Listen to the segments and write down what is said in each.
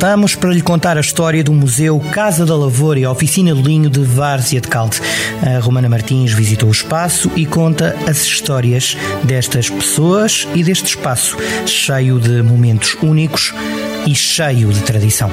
voltamos para lhe contar a história do Museu Casa da Lavoura e Oficina do Linho de Várzea de Calde. A Romana Martins visitou o espaço e conta as histórias destas pessoas e deste espaço, cheio de momentos únicos e cheio de tradição.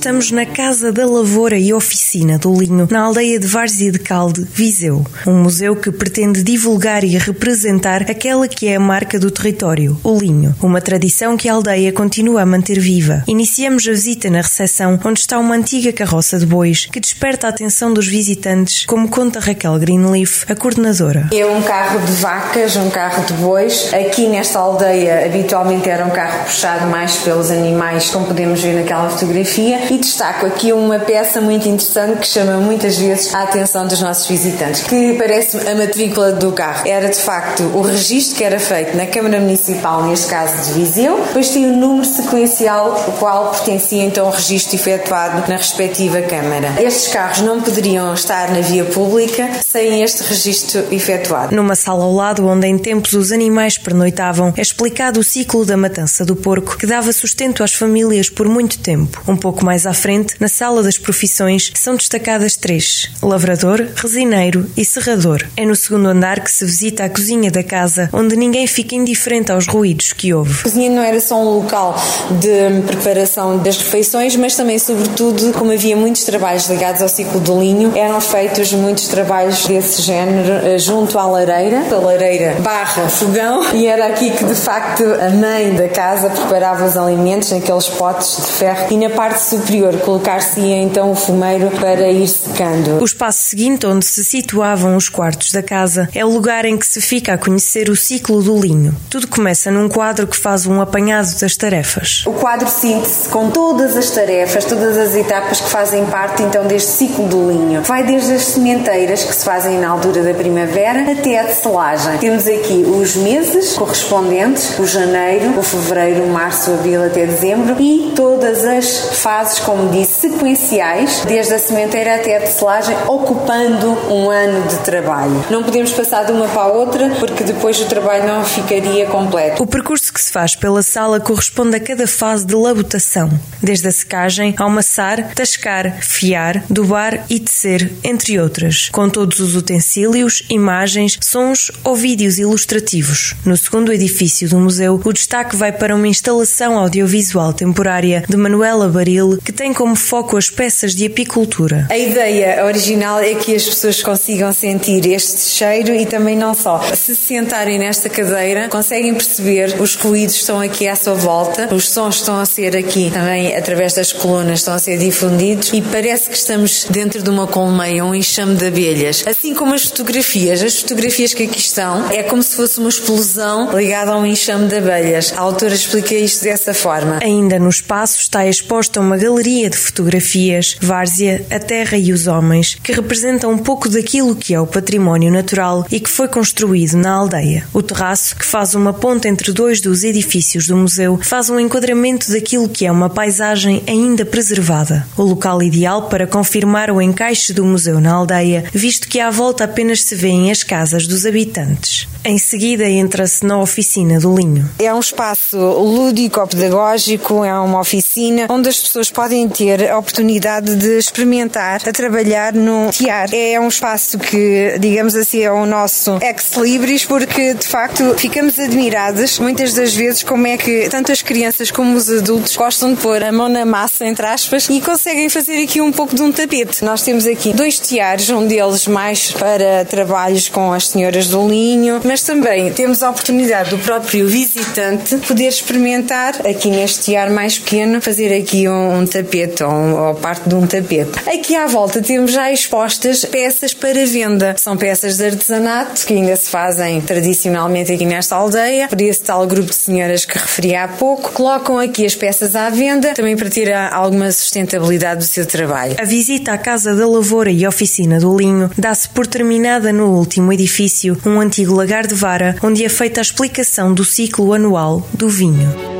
Estamos na Casa da Lavoura e Oficina do Linho, na aldeia de Várzea de Calde, Viseu. Um museu que pretende divulgar e representar aquela que é a marca do território, o linho. Uma tradição que a aldeia continua a manter viva. Iniciamos a visita na recepção, onde está uma antiga carroça de bois, que desperta a atenção dos visitantes, como conta Raquel Greenleaf, a coordenadora. É um carro de vacas, um carro de bois. Aqui nesta aldeia, habitualmente era um carro puxado mais pelos animais, como podemos ver naquela fotografia e destaco aqui uma peça muito interessante que chama muitas vezes a atenção dos nossos visitantes, que parece a matrícula do carro. Era de facto o registro que era feito na Câmara Municipal, neste caso de Viseu, depois tem o número sequencial, o qual pertencia então ao registro efetuado na respectiva Câmara. Estes carros não poderiam estar na via pública sem este registro efetuado. Numa sala ao lado, onde em tempos os animais pernoitavam, é explicado o ciclo da matança do porco, que dava sustento às famílias por muito tempo. Um pouco mais mais à frente, na sala das profissões, são destacadas três: lavrador, resineiro e serrador. É no segundo andar que se visita a cozinha da casa, onde ninguém fica indiferente aos ruídos que houve. A cozinha não era só um local de preparação das refeições, mas também, sobretudo, como havia muitos trabalhos ligados ao ciclo do linho, eram feitos muitos trabalhos desse género eh, junto à lareira, a lareira barra fogão, e era aqui que de facto a mãe da casa preparava os alimentos naqueles potes de ferro e na parte superior superior colocar-se-ia então o fumeiro para ir secando. O espaço seguinte, onde se situavam os quartos da casa, é o lugar em que se fica a conhecer o ciclo do linho. Tudo começa num quadro que faz um apanhado das tarefas. O quadro síntese com todas as tarefas, todas as etapas que fazem parte então deste ciclo do linho. Vai desde as sementeiras que se fazem na altura da primavera até a selagem. Temos aqui os meses correspondentes, o janeiro, o fevereiro, o março, abril até dezembro e todas as fases como disse, sequenciais, desde a sementeira até a tecelagem, ocupando um ano de trabalho. Não podemos passar de uma para a outra porque depois o trabalho não ficaria completo. O percurso que se faz pela sala corresponde a cada fase de labutação, desde a secagem ao amassar, tascar, fiar, dubar e tecer, entre outras, com todos os utensílios, imagens, sons ou vídeos ilustrativos. No segundo edifício do museu, o destaque vai para uma instalação audiovisual temporária de Manuela Baril, que tem como foco as peças de apicultura. A ideia original é que as pessoas consigam sentir este cheiro e também não só. Se sentarem nesta cadeira, conseguem perceber os ruídos estão aqui à sua volta, os sons estão a ser aqui também através das colunas estão a ser difundidos e parece que estamos dentro de uma colmeia, um enxame de abelhas. Assim como as fotografias, as fotografias que aqui estão é como se fosse uma explosão ligada a um enxame de abelhas. A autora explica isto dessa forma. Ainda no espaço está exposta uma galeria galeria de fotografias, Várzea, a Terra e os Homens, que representam um pouco daquilo que é o património natural e que foi construído na aldeia. O terraço, que faz uma ponte entre dois dos edifícios do museu, faz um enquadramento daquilo que é uma paisagem ainda preservada. O local ideal para confirmar o encaixe do museu na aldeia, visto que à volta apenas se vêem as casas dos habitantes. Em seguida, entra-se na oficina do linho. É um espaço lúdico-pedagógico, é uma oficina onde as pessoas podem ter a oportunidade de experimentar a trabalhar no tiar. É um espaço que, digamos assim, é o nosso ex-libris, porque de facto ficamos admirados muitas das vezes como é que tanto as crianças como os adultos gostam de pôr a mão na massa, entre aspas, e conseguem fazer aqui um pouco de um tapete. Nós temos aqui dois tiares, um deles mais para trabalhos com as senhoras do linho, mas também temos a oportunidade do próprio visitante poder experimentar aqui neste ar mais pequeno, fazer aqui um, um tapete ou, ou, parte de um tapete. Aqui à volta temos já expostas peças para venda. São peças de artesanato que ainda se fazem tradicionalmente aqui nesta aldeia, por esse tal grupo de senhoras que referi há pouco. Colocam aqui as peças à venda, também para ter alguma sustentabilidade do seu trabalho. A visita à Casa da Lavoura e Oficina do Linho dá-se por terminada no último edifício, um antigo lagar de Vara, onde é feita a explicação do ciclo anual do vinho.